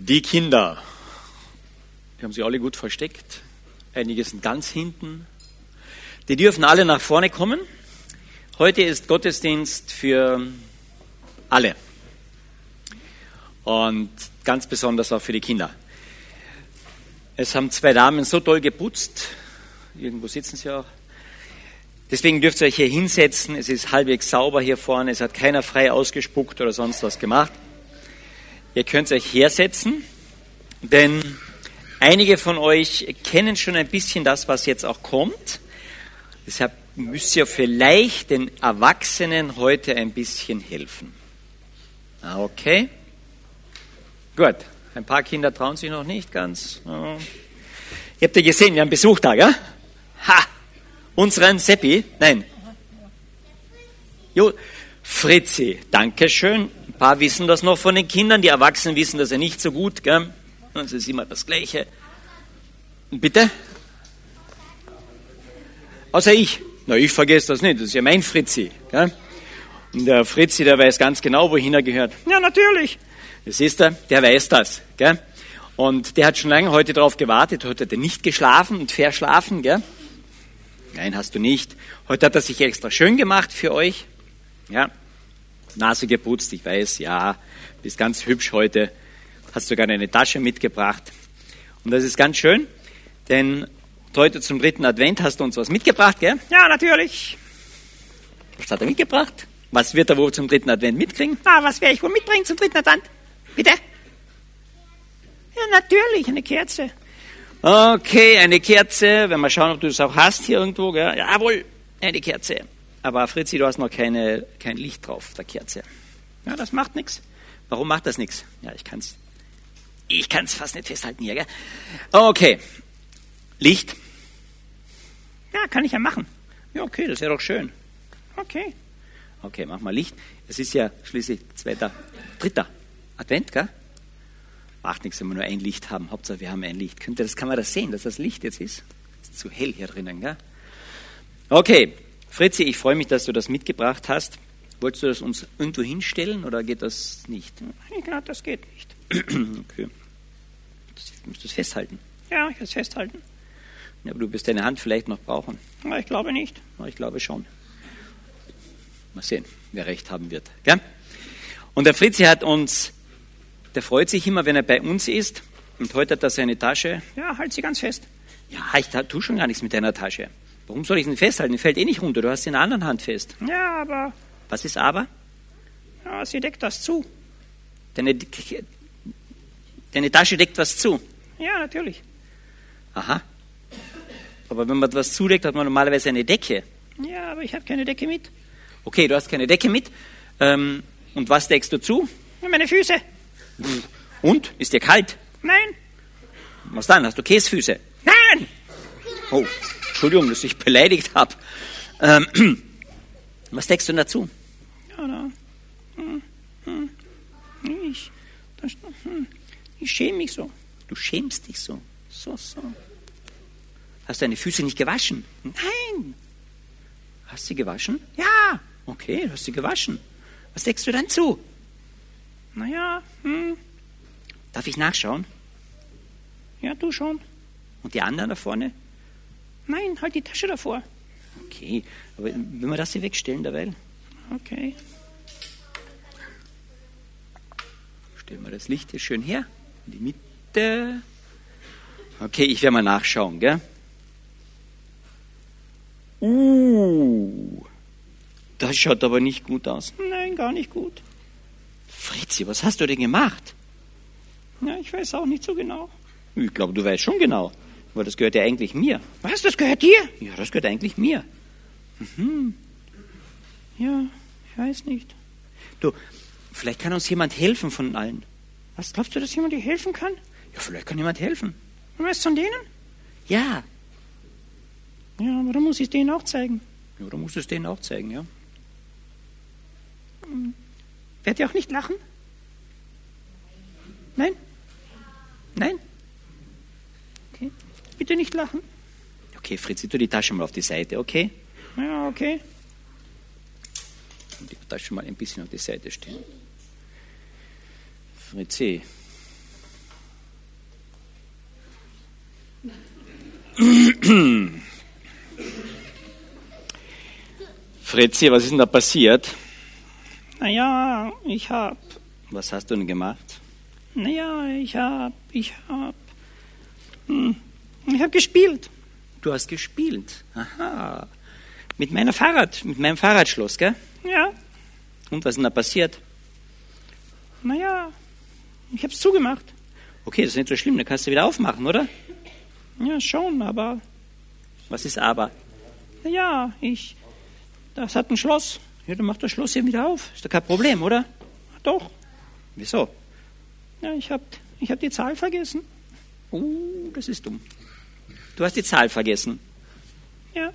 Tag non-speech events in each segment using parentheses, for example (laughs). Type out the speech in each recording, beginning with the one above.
Die Kinder, die haben sich alle gut versteckt. Einige sind ganz hinten. Die dürfen alle nach vorne kommen. Heute ist Gottesdienst für alle. Und ganz besonders auch für die Kinder. Es haben zwei Damen so toll geputzt. Irgendwo sitzen sie auch. Deswegen dürft ihr euch hier hinsetzen. Es ist halbwegs sauber hier vorne. Es hat keiner frei ausgespuckt oder sonst was gemacht. Ihr könnt euch hersetzen, denn einige von euch kennen schon ein bisschen das, was jetzt auch kommt. Deshalb müsst ihr vielleicht den Erwachsenen heute ein bisschen helfen. Ah, okay. Gut. Ein paar Kinder trauen sich noch nicht ganz. Ihr habt ja gesehen, wir haben Besuch da, gell? Ha! Unseren Seppi? Nein. Jo, Fritzi, danke schön. Ein paar wissen das noch von den Kindern, die Erwachsenen wissen das ja nicht so gut, gell? Das ist immer das Gleiche. Bitte? Außer ich. Na, ich vergesse das nicht. Das ist ja mein Fritzi. Gell? Und der Fritzi, der weiß ganz genau, wohin er gehört. Ja, natürlich. Das siehst du, der weiß das. Gell? Und der hat schon lange heute darauf gewartet. Heute hat er nicht geschlafen und verschlafen. Gell? Nein, hast du nicht. Heute hat er sich extra schön gemacht für euch. Ja, Nase geputzt, ich weiß, ja, bist ganz hübsch heute. Hast sogar eine Tasche mitgebracht. Und das ist ganz schön, denn heute zum dritten Advent hast du uns was mitgebracht, gell? Ja, natürlich. Was hat er mitgebracht? Was wird er wohl zum dritten Advent mitkriegen? Ah, was werde ich wohl mitbringen zum dritten Advent? Bitte? Ja, natürlich, eine Kerze. Okay, eine Kerze. Wenn wir schauen, ob du das auch hast hier irgendwo, gell? Jawohl, eine Kerze. Aber Fritzi, du hast noch keine, kein Licht drauf, der Kerze. Ja, das macht nichts. Warum macht das nichts? Ja, ich kann's. Ich kann's fast nicht festhalten hier, gell? Okay. Licht. Ja, kann ich ja machen. Ja, okay, das wäre doch schön. Okay. Okay, mach mal Licht. Es ist ja schließlich zweiter, dritter Advent, gell? Macht nichts, wenn wir nur ein Licht haben. Hauptsache, wir haben ein Licht. Könnte das, kann man das sehen, dass das Licht jetzt ist? Ist zu hell hier drinnen, gell? Okay, Fritzi, ich freue mich, dass du das mitgebracht hast. Wolltest du das uns irgendwo hinstellen oder geht das nicht? Ich glaube, das geht nicht. (clears throat) okay. Du musst es festhalten. Ja, ich will es festhalten. Ja, aber du wirst deine Hand vielleicht noch brauchen. Aber ich glaube nicht. Ja, ich glaube schon. Mal sehen, wer recht haben wird. Gell? Und der Fritzi hat uns, der freut sich immer, wenn er bei uns ist. Und heute hat er seine Tasche. Ja, halt sie ganz fest. Ja, ich tue schon gar nichts mit deiner Tasche. Warum soll ich sie festhalten? Die fällt eh nicht runter. Du hast sie in der anderen Hand fest. Ja, aber. Was ist aber? Ja, sie deckt das zu. Deine, deine Tasche deckt was zu. Ja, natürlich. Aha. Aber wenn man was zudeckt, hat man normalerweise eine Decke. Ja, aber ich habe keine Decke mit. Okay, du hast keine Decke mit. Ähm, und was deckst du zu? Ja, meine Füße. Und? Ist dir kalt? Nein. Was dann? Hast du Käsefüße? Nein. Oh, Entschuldigung, dass ich beleidigt habe. Ähm, (clears throat) was deckst du denn dazu? Ja, da. Hm, hm. Ich, das, hm. ich schäme mich so. Du schämst dich so. So, so. Hast du deine Füße nicht gewaschen? Nein. Hast du sie gewaschen? Ja. Okay, du hast sie gewaschen. Was deckst du dann zu? Naja, hm. Darf ich nachschauen? Ja, du schon. Und die anderen da vorne? Nein, halt die Tasche davor. Okay, aber wenn wir das hier wegstellen derweil? Okay. Stellen wir das Licht hier schön her. In die Mitte. Okay, ich werde mal nachschauen, gell? Uh, das schaut aber nicht gut aus. Nein, gar nicht gut. Fritzi, was hast du denn gemacht? Ja, ich weiß auch nicht so genau. Ich glaube, du weißt schon genau. Weil das gehört ja eigentlich mir. Was, das gehört dir? Ja, das gehört eigentlich mir. Mhm. Ja, ich weiß nicht. Du, vielleicht kann uns jemand helfen von allen. Was, glaubst du, dass jemand dir helfen kann? Ja, vielleicht kann jemand helfen. Du weißt von denen? Ja. Ja, aber dann muss ich es denen auch zeigen. Ja, dann musst du es denen auch zeigen, ja. Hm. Werdet ihr auch nicht lachen? Nein? Nein? Bitte nicht lachen. Okay, Fritzi, tu die Tasche mal auf die Seite, okay? Ja, okay. Die Tasche mal ein bisschen auf die Seite stellen. Fritzi. Fritzi, was ist denn da passiert? Naja, ich hab. Was hast du denn gemacht? Naja, ich hab, ich hab ich hab gespielt. Du hast gespielt. Aha. Mit meiner Fahrrad, mit meinem Fahrradschloss, gell? Ja, Und was ist denn da passiert? naja, ich hab's zugemacht. Okay, das ist nicht so schlimm, dann kannst du wieder aufmachen, oder? Ja, schon, aber, Was ist aber? naja, ich, das hat ein Schloss. Ja, dann mach das Schloss hier wieder auf. Ist doch kein Problem, oder? Doch, Wieso? ja, ich hab, ich hab die Zahl vergessen. Uh, das ist dumm. Du hast die Zahl vergessen. Ja,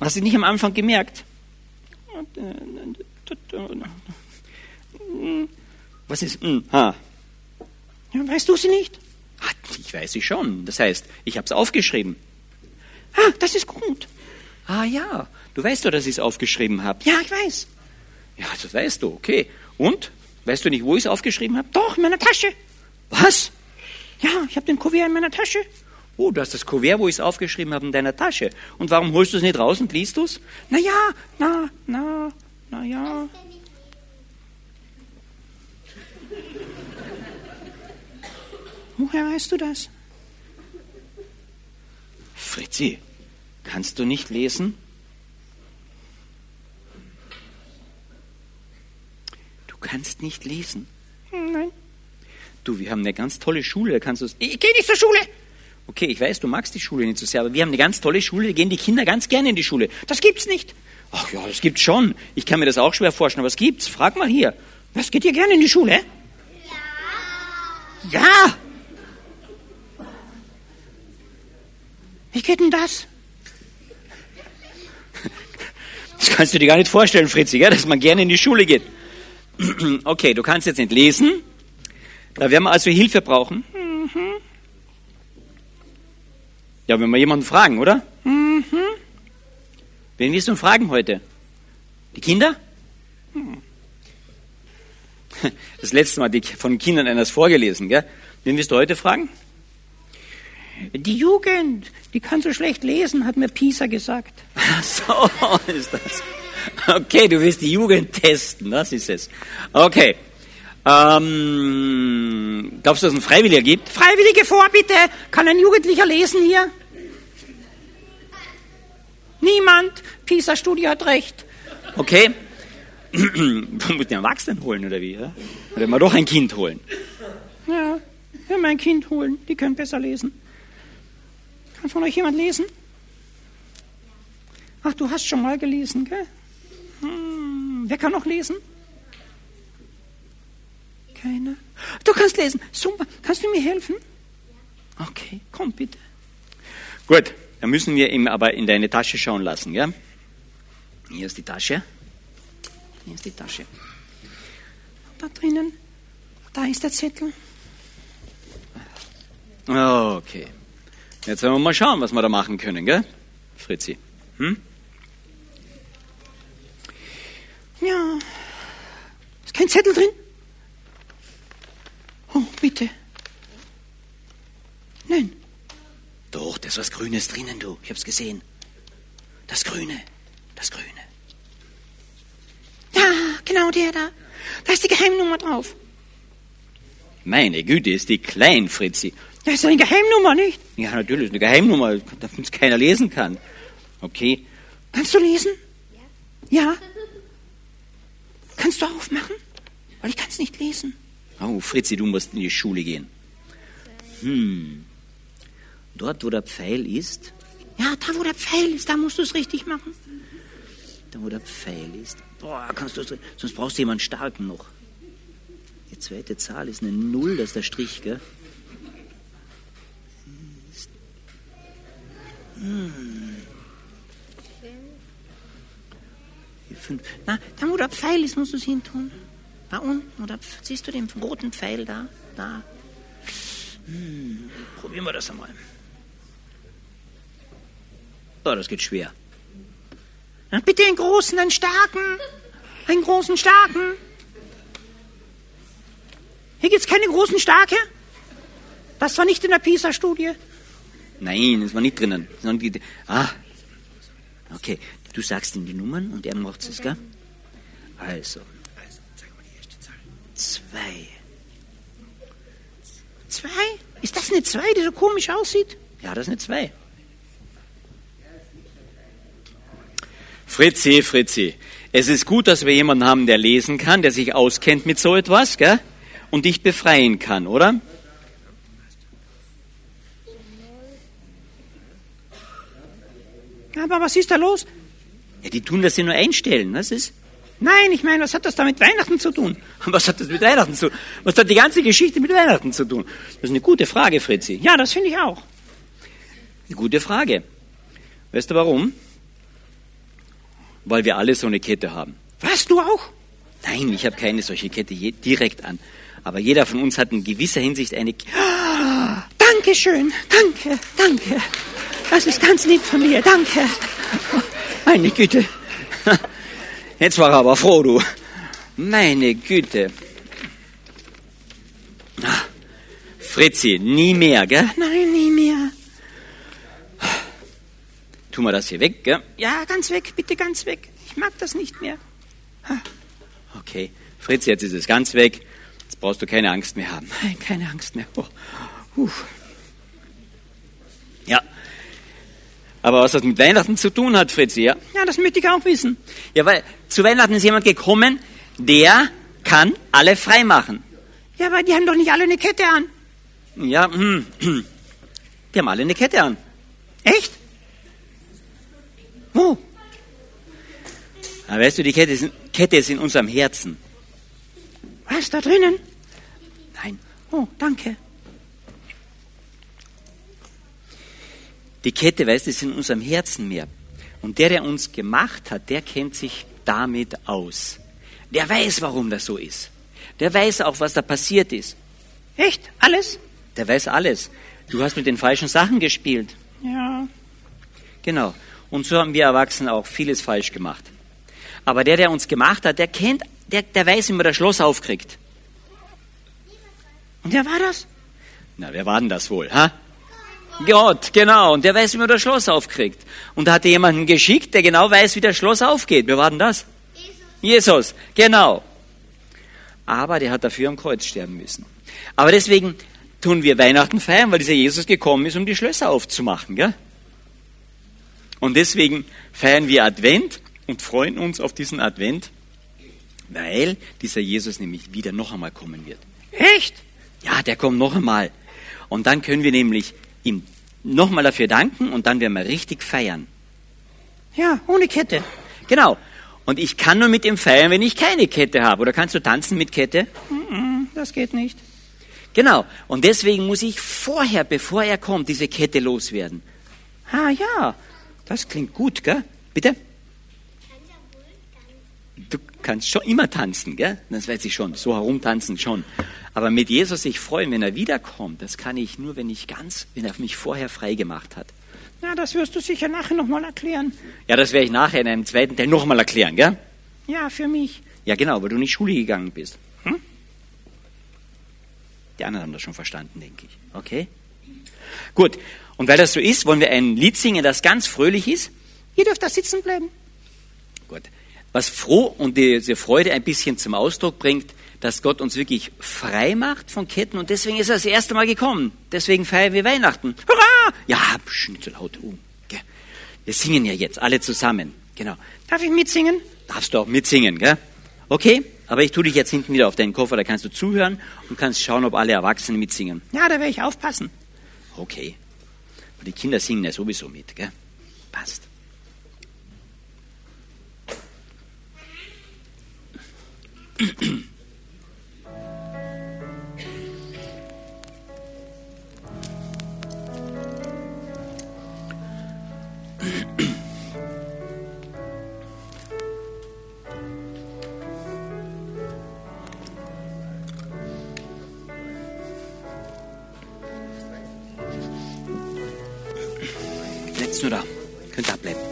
Hast du nicht am Anfang gemerkt? Was ist? Hm, ha. ja, weißt du sie nicht? Ah, Ich weiß sie schon. Das heißt, ich habe es aufgeschrieben. Ah, das ist gut. Ah ja, du weißt doch, dass ich es aufgeschrieben habe. Ja, ich weiß. Ja, das weißt du, okay. Und? Weißt du nicht, wo ich es aufgeschrieben habe? Doch, in meiner Tasche. Was? Ja, ich habe den Kuvert in meiner Tasche. Oh, du hast das Kuvert, wo ich es aufgeschrieben habe, in deiner Tasche. Und warum holst du es nicht raus und liest du es? Na ja, na, na, na ja. Woher weißt du das? Fritzi, kannst du nicht lesen? Du kannst nicht lesen. Du, wir haben eine ganz tolle Schule, da kannst du es. Ich gehe nicht zur Schule. Okay, ich weiß, du magst die Schule nicht so sehr, aber wir haben eine ganz tolle Schule, da gehen die Kinder ganz gerne in die Schule. Das gibt's nicht. Ach ja, das gibt's schon. Ich kann mir das auch schwer vorstellen, aber es gibt's. Frag mal hier. Was geht ihr gerne in die Schule? Ja! Wie geht denn das? Das kannst du dir gar nicht vorstellen, Fritzi, gell? dass man gerne in die Schule geht. (clears throat) Okay, du kannst jetzt nicht lesen. Da werden wir also Hilfe brauchen. Ja, wenn wir jemanden fragen, oder? Mhm. Wen willst du fragen heute? Die Kinder? Das letzte Mal ich von Kindern eines vorgelesen, gell? Wen willst du heute fragen? Die Jugend, die kann so schlecht lesen, hat mir Pisa gesagt. Ach so (laughs) ist das. Okay, du willst die Jugend testen, das ist es. Okay. Ähm, glaubst du, dass es einen Freiwilliger gibt? Freiwillige vor, bitte. Kann ein Jugendlicher lesen hier? Niemand. Pisa-Studie hat recht. Okay. (clears throat) Du musst den Erwachsenen holen, oder wie? Ja? Oder mal doch ein Kind holen. Ja, wir mein Kind holen. Die können besser lesen. Kann von euch jemand lesen? Ach, du hast schon mal gelesen, gell? Hm, wer kann noch lesen? Keiner. Du kannst lesen. Super. Kannst du mir helfen? Okay, komm bitte. Gut, dann müssen wir ihm aber in deine Tasche schauen lassen, ja? Hier ist die Tasche. Hier ist die Tasche. Da drinnen, da ist der Zettel. Okay. Jetzt werden wir mal schauen, was wir da machen können, gell? Fritzi. Hm? Ja. Ist kein Zettel drin? Oh, bitte. Nein. Doch, da ist was Grünes drinnen, du. Ich hab's gesehen. Das Grüne. Das Grüne. Ja, genau der da. Da ist die Geheimnummer drauf. Meine Güte, ist die klein, Fritzi. Das ist eine Geheimnummer, nicht? Ja, natürlich, ist eine Geheimnummer, damit es keiner lesen kann. Okay. Kannst du lesen? Ja. Kannst du aufmachen? Weil ich kann es nicht lesen. Oh, Fritzi, du musst in die Schule gehen. Hm. Dort, wo der Pfeil ist, Ja, da wo der Pfeil ist, da musst du es richtig machen. da wo der Pfeil ist. Boah, kannst du, sonst brauchst du jemanden starken noch. Die zweite Zahl ist eine Null, das ist der Strich, gell? Hm. Die fünf. Na, da wo der Pfeil ist, musst du es hin tun. Da unten, oder siehst du den roten Pfeil da? Da. Probieren wir das einmal. Oh, das geht schwer. Na, bitte einen großen, einen starken. Einen großen, starken. Hier gibt's keine großen Starke. Das war nicht in der PISA-Studie. Nein, es war nicht drinnen. Ah, okay. Du sagst ihm die Nummern und er macht es, gell? Also. Zwei. Zwei? Ist das eine Zwei, die so komisch aussieht? Ja, das ist eine Zwei. Fritzi, Fritzi. Es ist gut, dass wir jemanden haben, der lesen kann, der sich auskennt mit so etwas, gell? Und dich befreien kann, oder? Aber was ist da los? Ja, die tun das ja nur einstellen, was ist? Nein, ich meine, was hat das da mit Weihnachten zu tun? (laughs) Was hat das mit Weihnachten zu tun? Was hat die ganze Geschichte mit Weihnachten zu tun? Das ist eine gute Frage, Fritzi. Ja, das finde ich auch. Eine gute Frage. Weißt du warum? Weil wir alle so eine Kette haben. Was, du auch? Nein, ich habe keine solche Kette direkt an. Aber jeder von uns hat in gewisser Hinsicht eine. Ah, Dankeschön, danke, danke. Das ist ganz lieb von dir, danke. Meine Güte. Jetzt war er aber froh, du. Meine Güte. Fritzi, nie mehr, gell? Nein, nie mehr. Tun wir das hier weg, gell? Ja, ganz weg, bitte ganz weg. Ich mag das nicht mehr. Okay, Fritzi, jetzt ist es ganz weg. Jetzt brauchst du keine Angst mehr haben. Nein, keine Angst mehr. Oh. Uh. Ja. Aber was das mit Weihnachten zu tun hat, Fritzi, ja? Ja, das möchte ich auch wissen. Ja, weil zu Weihnachten ist jemand gekommen, der kann alle frei machen. Ja, aber die haben doch nicht alle eine Kette an. Ja, hm, die haben alle eine Kette an. Echt? Wo? Aber weißt du, die Kette ist, Kette ist in unserem Herzen. Was, da drinnen? Nein. Oh, danke. Die Kette, weißt du, ist in unserem Herzen mehr. Und der, der uns gemacht hat, der kennt sich damit aus. Der weiß, warum das so ist. Der weiß auch, was da passiert ist. Echt? Alles? Der weiß alles. Du hast mit den falschen Sachen gespielt. Ja. Genau. Und so haben wir Erwachsenen auch vieles falsch gemacht. Aber der, der uns gemacht hat, der kennt, der, der weiß, wie man das Schloss aufkriegt. Und wer war das? Na, wer war denn das wohl, ha? Gott, genau. Und der weiß, wie man das Schloss aufkriegt. Und da hat er jemanden geschickt, der genau weiß, wie das Schloss aufgeht. Wer war denn das? Jesus. Jesus, genau. Aber der hat dafür am Kreuz sterben müssen. Aber deswegen tun wir Weihnachten feiern, weil dieser Jesus gekommen ist, um die Schlösser aufzumachen. Gell? Und deswegen feiern wir Advent und freuen uns auf diesen Advent, weil dieser Jesus nämlich wieder noch einmal kommen wird. Echt? Ja, der kommt noch einmal. Und dann können wir nämlich ihm nochmal dafür danken und dann werden wir richtig feiern. Ja, ohne Kette. Genau. Und ich kann nur mit ihm feiern, wenn ich keine Kette habe. Oder kannst du tanzen mit Kette? Das geht nicht. Genau. Und deswegen muss ich vorher, bevor er kommt, diese Kette loswerden. Ah ja, das klingt gut, gell? Bitte? Du kannst schon immer tanzen, gell? Das weiß ich schon. So herumtanzen schon. Aber mit Jesus sich freuen, wenn er wiederkommt, das kann ich nur, wenn ich ganz, wenn er mich vorher frei gemacht hat. Ja, das wirst du sicher nachher nochmal erklären. Ja, das werde ich nachher in einem zweiten Teil nochmal erklären, gell? Ja, für mich. Ja, genau, weil du nicht Schule gegangen bist. Hm? Die anderen haben das schon verstanden, denke ich. Okay? Gut. Und weil das so ist, wollen wir ein Lied singen, das ganz fröhlich ist. Ihr dürft da sitzen bleiben. Gut. Was froh und diese Freude ein bisschen zum Ausdruck bringt, dass Gott uns wirklich frei macht von Ketten und deswegen ist er das erste Mal gekommen. Deswegen feiern wir Weihnachten. Hurra! Ja, so laut. Oh, gell? Wir singen ja jetzt alle zusammen. Genau. Darf ich mitsingen? Darfst du auch mitsingen, gell? Okay, aber ich tue dich jetzt hinten wieder auf deinen Koffer, da kannst du zuhören und kannst schauen, ob alle Erwachsenen mitsingen. Ja, da werde ich aufpassen. Okay. Aber die Kinder singen ja sowieso mit, gell? Passt. Bleibt nur da. Könnt da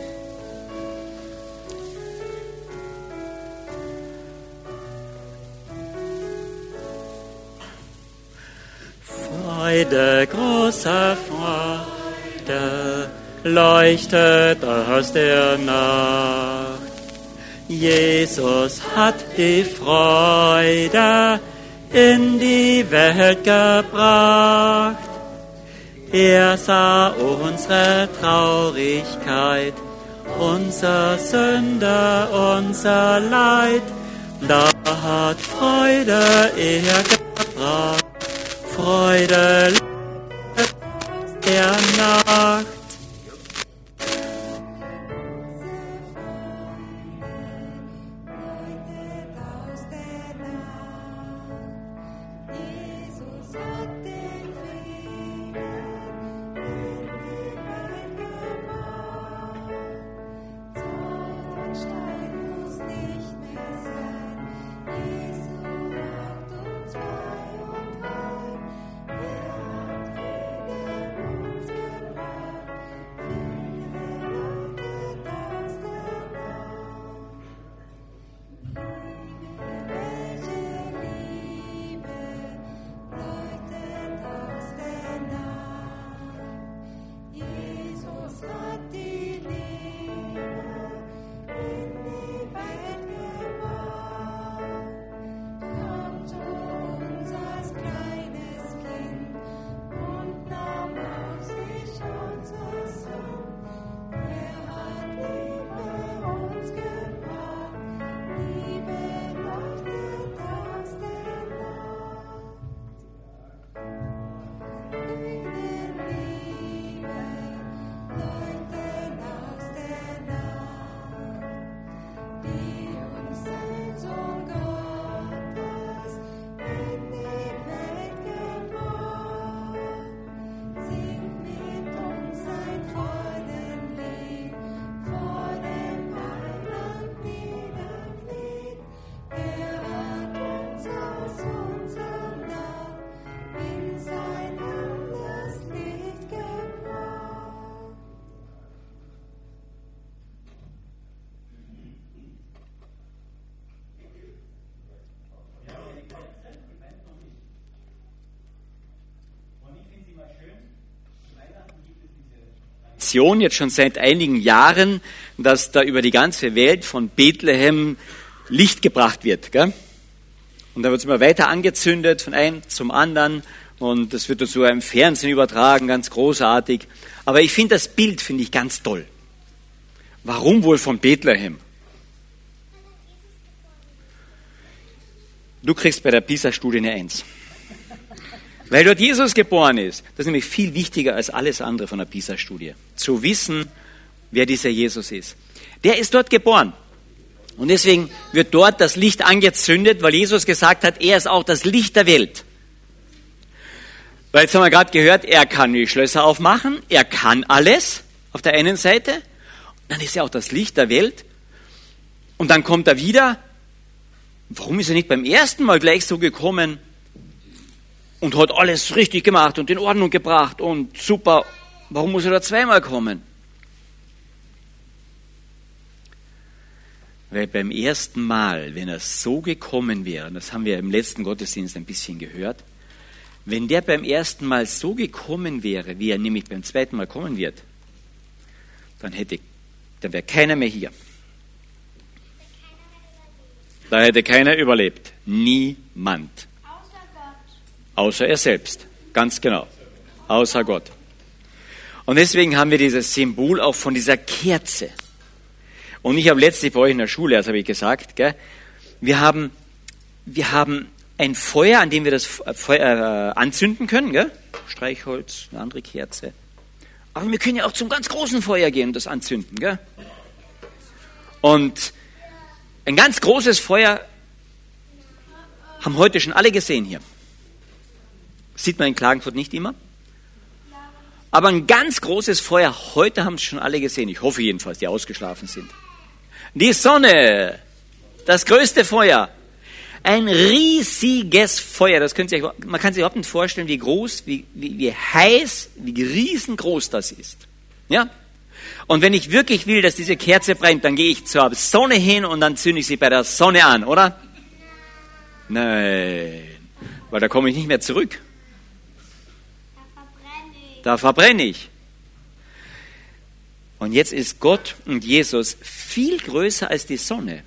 Freude, große Freude. Leuchtet aus der Nacht. Jesus hat die Freude in die Welt gebracht. Er sah unsere Traurigkeit, unser Sünde, unser Leid. Da hat Freude er gebracht, Freude Tradition jetzt schon seit einigen Jahren, dass da über die ganze Welt von Bethlehem Licht gebracht wird. Gell? Und da wird es immer weiter angezündet von einem zum anderen und das wird so im Fernsehen übertragen, ganz großartig. Aber ich finde das Bild finde ich ganz toll. Warum wohl von Bethlehem? Du kriegst bei der PISA-Studie eine Eins. Weil dort Jesus geboren ist. Das ist nämlich viel wichtiger als alles andere von der PISA-Studie. Zu wissen, wer dieser Jesus ist. Der ist dort geboren. Und deswegen wird dort das Licht angezündet, weil Jesus gesagt hat, er ist auch das Licht der Welt. Weil jetzt haben wir gerade gehört, er kann die Schlösser aufmachen, er kann alles auf der einen Seite, dann ist er auch das Licht der Welt. Und dann kommt er wieder. Warum ist er nicht beim ersten Mal gleich so gekommen? Und hat alles richtig gemacht und in Ordnung gebracht und super. Warum muss er da zweimal kommen? Weil beim ersten Mal, wenn er so gekommen wäre, das haben wir im letzten Gottesdienst ein bisschen gehört, wenn der beim ersten Mal so gekommen wäre, wie er nämlich beim zweiten Mal kommen wird, dann hätte, dann wäre keiner mehr hier. Da hätte keiner überlebt. Niemand. Außer er selbst. Ganz genau. Außer Gott. Und deswegen haben wir dieses Symbol auch von dieser Kerze. Und ich habe letztlich bei euch in der Schule, das habe ich gesagt, gell, wir haben, wir haben ein Feuer, an dem wir das Feuer äh, anzünden können, gell? Streichholz, eine andere Kerze. Aber wir können ja auch zum ganz großen Feuer gehen und das anzünden, gell? Und ein ganz großes Feuer haben heute schon alle gesehen hier. Sieht man in Klagenfurt nicht immer. Aber ein ganz großes Feuer, heute haben es schon alle gesehen, ich hoffe jedenfalls, die ausgeschlafen sind. Die Sonne, das größte Feuer, ein riesiges Feuer, das könnt ihr euch, man kann sich überhaupt nicht vorstellen, wie groß, wie, wie, wie heiß, wie riesengroß das ist. Ja? Und wenn ich wirklich will, dass diese Kerze brennt, dann gehe ich zur Sonne hin und dann zünde ich sie bei der Sonne an, oder? Nein, weil da komme ich nicht mehr zurück da verbrenne ich. Und jetzt ist Gott und Jesus viel größer als die Sonne.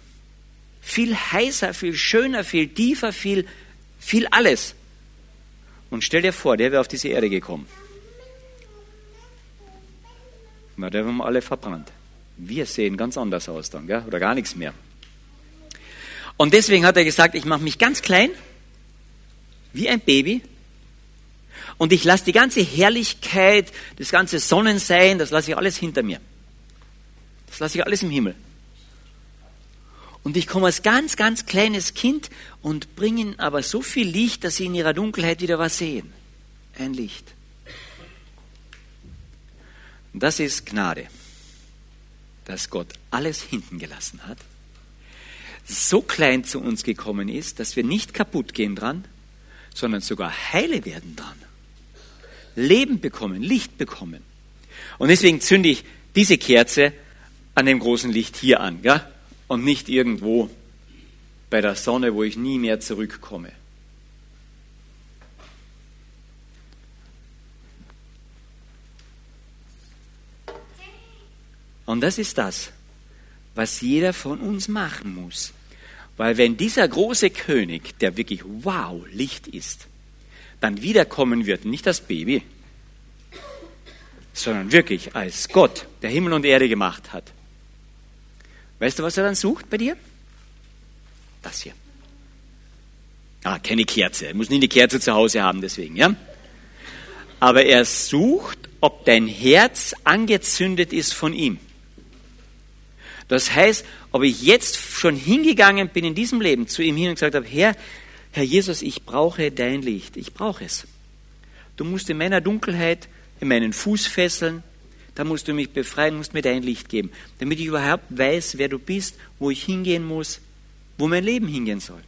Viel heißer, viel schöner, viel tiefer, viel, viel alles. Und stell dir vor, der wäre auf diese Erde gekommen. Na, der wir alle verbrannt. Wir sehen ganz anders aus dann, gell? oder gar nichts mehr. Und deswegen hat er gesagt, ich mache mich ganz klein, wie ein Baby, und ich lasse die ganze Herrlichkeit, das ganze Sonnensein, das lasse ich alles hinter mir. Das lasse ich alles im Himmel. Und ich komme als ganz, ganz kleines Kind und bringe ihnen aber so viel Licht, dass sie in ihrer Dunkelheit wieder was sehen. Ein Licht. Das ist Gnade, dass Gott alles hinten gelassen hat, so klein zu uns gekommen ist, dass wir nicht kaputt gehen dran, sondern sogar heile werden dran. Leben bekommen, Licht bekommen. Und deswegen zünde ich diese Kerze an dem großen Licht hier an, ja? Und nicht irgendwo bei der Sonne, wo ich nie mehr zurückkomme. Und das ist das, was jeder von uns machen muss. Weil wenn dieser große König, der wirklich wow Licht ist, dann wiederkommen wird, nicht als Baby, sondern wirklich als Gott, der Himmel und Erde gemacht hat. Weißt du, was er dann sucht bei dir? Das hier. Ah, keine Kerze. Er muss nie eine Kerze zu Hause haben, deswegen, ja? Aber er sucht, ob dein Herz angezündet ist von ihm. Das heißt, ob ich jetzt schon hingegangen bin in diesem Leben zu ihm hin und gesagt habe, Herr, Herr Jesus, ich brauche dein Licht. Ich brauche es. Du musst in meiner Dunkelheit in meinen Fuß fesseln. Da musst du mich befreien, musst mir dein Licht geben, damit ich überhaupt weiß, wer du bist, wo ich hingehen muss, wo mein Leben hingehen soll.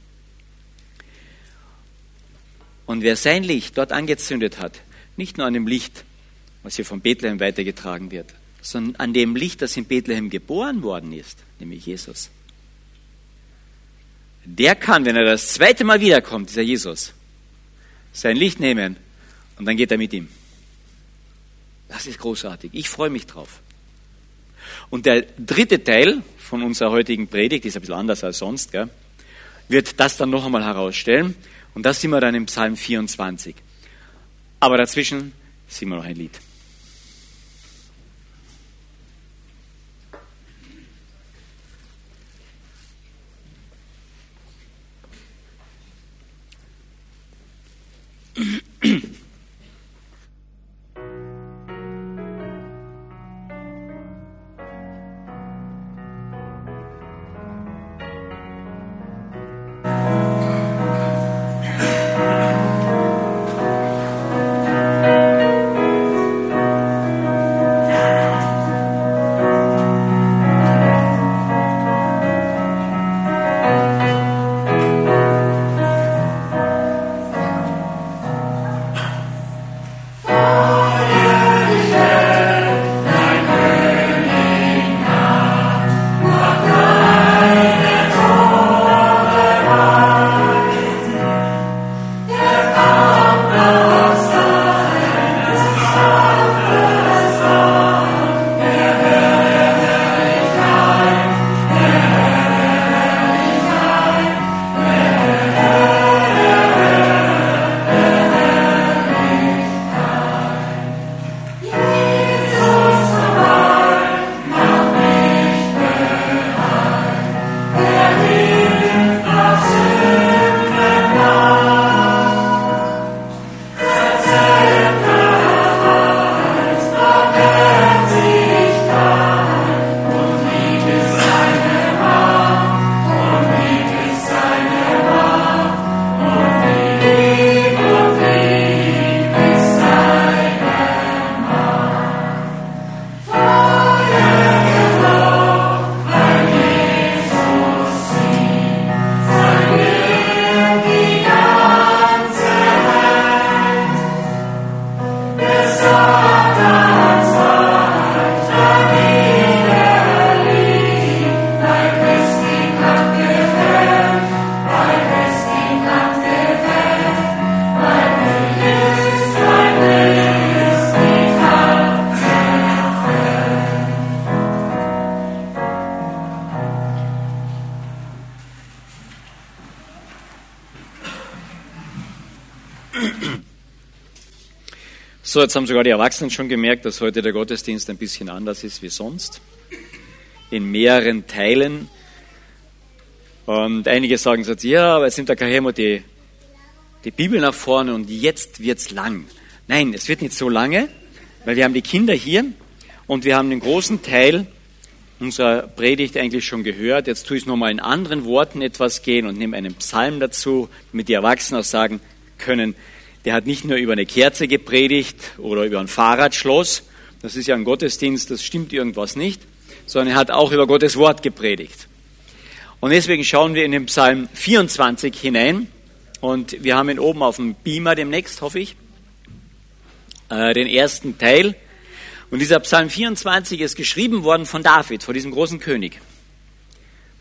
Und wer sein Licht dort angezündet hat, nicht nur an dem Licht, was hier von Bethlehem weitergetragen wird, sondern an dem Licht, das in Bethlehem geboren worden ist, nämlich Jesus der kann, wenn er das zweite Mal wiederkommt, dieser Jesus, sein Licht nehmen und dann geht er mit ihm. Das ist großartig. Ich freue mich drauf. Und der dritte Teil von unserer heutigen Predigt, ist ein bisschen anders als sonst, gell, wird das dann noch einmal herausstellen. Und das sind wir dann im Psalm 24. Aber dazwischen singen wir noch ein Lied. So, jetzt haben sogar die Erwachsenen schon gemerkt, dass heute der Gottesdienst ein bisschen anders ist wie sonst. In mehreren Teilen. Und einige sagen jetzt, ja, aber jetzt nimmt der Kahemo die, die Bibel nach vorne und jetzt wird's lang. Nein, es wird nicht so lange, weil wir haben die Kinder hier und wir haben den großen Teil unserer Predigt eigentlich schon gehört. Jetzt tue ich es nochmal in anderen Worten etwas gehen und nehme einen Psalm dazu, damit die Erwachsenen auch sagen können, der hat nicht nur über eine Kerze gepredigt oder über ein Fahrradschloss, das ist ja ein Gottesdienst, das stimmt irgendwas nicht, sondern er hat auch über Gottes Wort gepredigt. Und deswegen schauen wir in den Psalm 24 hinein und wir haben ihn oben auf dem Beamer demnächst, hoffe ich, äh, den ersten Teil. Und dieser Psalm 24 ist geschrieben worden von David, vor diesem großen König,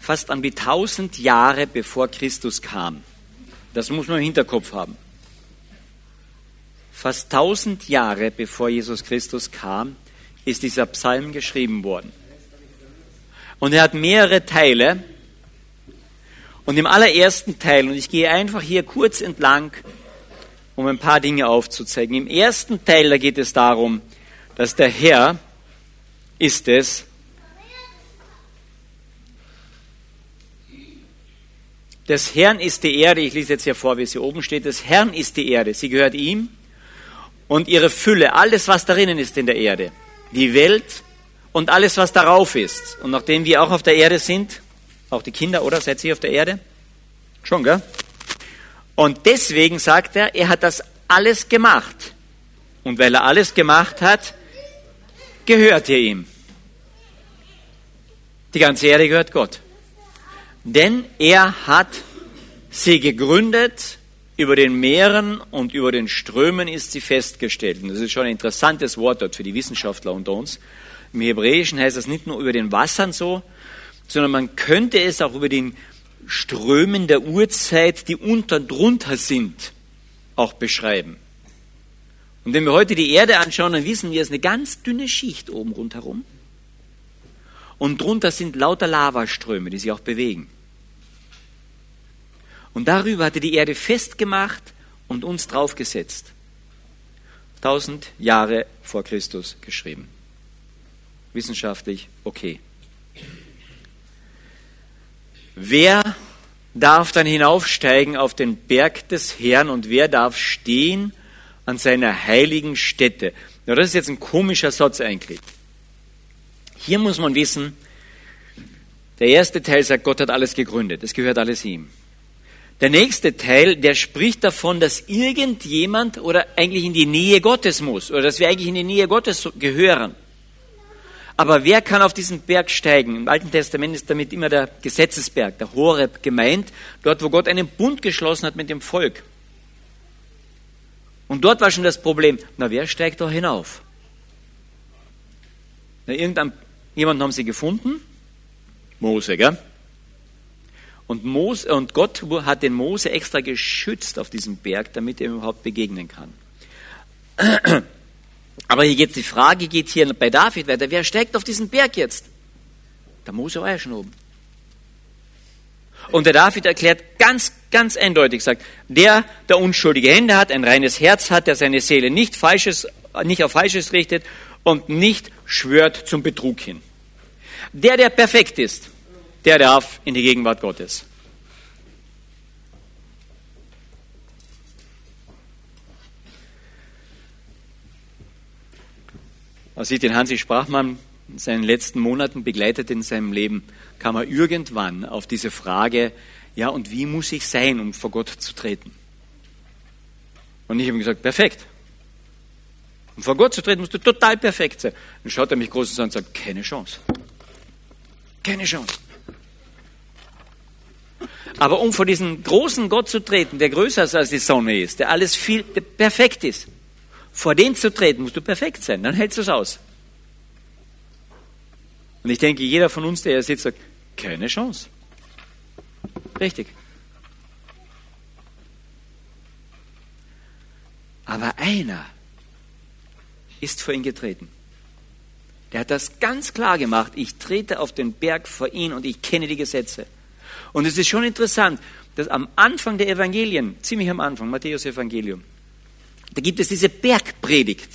fast an die tausend Jahre bevor Christus kam. Das muss man im Hinterkopf haben. Fast tausend Jahre bevor Jesus Christus kam, ist dieser Psalm geschrieben worden. Und er hat mehrere Teile. Und im allerersten Teil, und ich gehe einfach hier kurz entlang, um ein paar Dinge aufzuzeigen. Im ersten Teil, da geht es darum, dass der Herr ist es, des Herrn ist die Erde, ich lese jetzt hier vor, wie es hier oben steht, des Herrn ist die Erde, sie gehört ihm und ihre Fülle, alles was darinnen ist in der Erde, die Welt und alles was darauf ist. Und nachdem wir auch auf der Erde sind, auch die Kinder, oder? Seid ihr auf der Erde? Schon, gell? Und deswegen sagt er, er hat das alles gemacht. Und weil er alles gemacht hat, gehört ihr ihm. Die ganze Erde gehört Gott. Denn er hat sie gegründet, über den Meeren und über den Strömen ist sie festgestellt. Und das ist schon ein interessantes Wort dort für die Wissenschaftler unter uns. Im Hebräischen heißt das nicht nur über den Wassern so, sondern man könnte es auch über den Strömen der Urzeit, die unter drunter sind, auch beschreiben. Und wenn wir heute die Erde anschauen, dann wissen wir, es ist eine ganz dünne Schicht oben rundherum. Und drunter sind lauter Lavaströme, die sich auch bewegen. Und darüber hatte die Erde festgemacht und uns draufgesetzt. Tausend Jahre vor Christus geschrieben. Wissenschaftlich okay. Wer darf dann hinaufsteigen auf den Berg des Herrn und wer darf stehen an seiner heiligen Stätte. Ja, das ist jetzt ein komischer Satz eigentlich. Hier muss man wissen, der erste Teil sagt, Gott hat alles gegründet, es gehört alles ihm. Der nächste Teil, der spricht davon, dass irgendjemand oder eigentlich in die Nähe Gottes muss oder dass wir eigentlich in die Nähe Gottes gehören. Aber wer kann auf diesen Berg steigen? Im Alten Testament ist damit immer der Gesetzesberg, der Horeb gemeint, dort wo Gott einen Bund geschlossen hat mit dem Volk. Und dort war schon das Problem, na wer steigt da hinauf? Na, irgendein, jemanden haben sie gefunden, Mose, gell? Und, Mose, und Gott hat den Mose extra geschützt auf diesem Berg, damit er ihm überhaupt begegnen kann. Aber hier geht die Frage, geht hier bei David weiter, wer steigt auf diesen Berg jetzt? Der Mose war ja schon oben. Und der David erklärt ganz, ganz eindeutig, sagt, der, der unschuldige Hände hat, ein reines Herz hat, der seine Seele nicht, Falsches, nicht auf Falsches richtet und nicht schwört zum Betrug hin. Der, der perfekt ist, der darf in die Gegenwart Gottes. Als ich den Hansi Sprachmann in seinen letzten Monaten begleitet in seinem Leben, kam er irgendwann auf diese Frage, ja, und wie muss ich sein, um vor Gott zu treten? Und ich habe ihm gesagt, perfekt. Um vor Gott zu treten, musst du total perfekt sein. Dann schaut er mich groß an und sagt, keine Chance. Keine Chance. Aber um vor diesen großen Gott zu treten, der größer ist als die Sonne ist, der alles viel der perfekt ist, vor den zu treten, musst du perfekt sein, dann hältst du es aus. Und ich denke, jeder von uns, der hier sitzt, sagt, keine Chance. Richtig. Aber einer ist vor ihn getreten. Der hat das ganz klar gemacht. Ich trete auf den Berg vor ihn und ich kenne die Gesetze. Und es ist schon interessant, dass am Anfang der Evangelien, ziemlich am Anfang, Matthäus Evangelium, da gibt es diese Bergpredigt.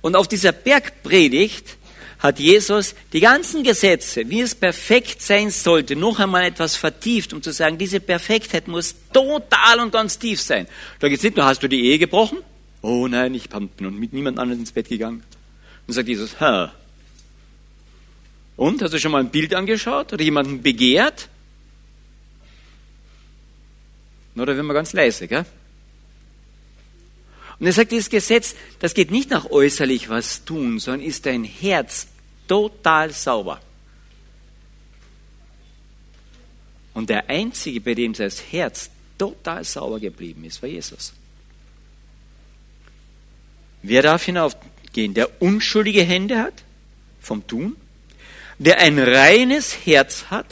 Und auf dieser Bergpredigt hat Jesus die ganzen Gesetze, wie es perfekt sein sollte, noch einmal etwas vertieft, um zu sagen, diese Perfektheit muss total und ganz tief sein. Da geht es nicht nur, hast du die Ehe gebrochen? Oh nein, ich bin mit niemand anderem ins Bett gegangen. Und sagt Jesus, Hä? Und, hast du schon mal ein Bild angeschaut oder jemanden begehrt? Oder werden wir ganz leise, gell? Und er sagt, dieses Gesetz, das geht nicht nach äußerlich was tun, sondern ist dein Herz total sauber. Und der Einzige, bei dem das Herz total sauber geblieben ist, war Jesus. Wer darf hinaufgehen? Der unschuldige Hände hat vom Tun, der ein reines Herz hat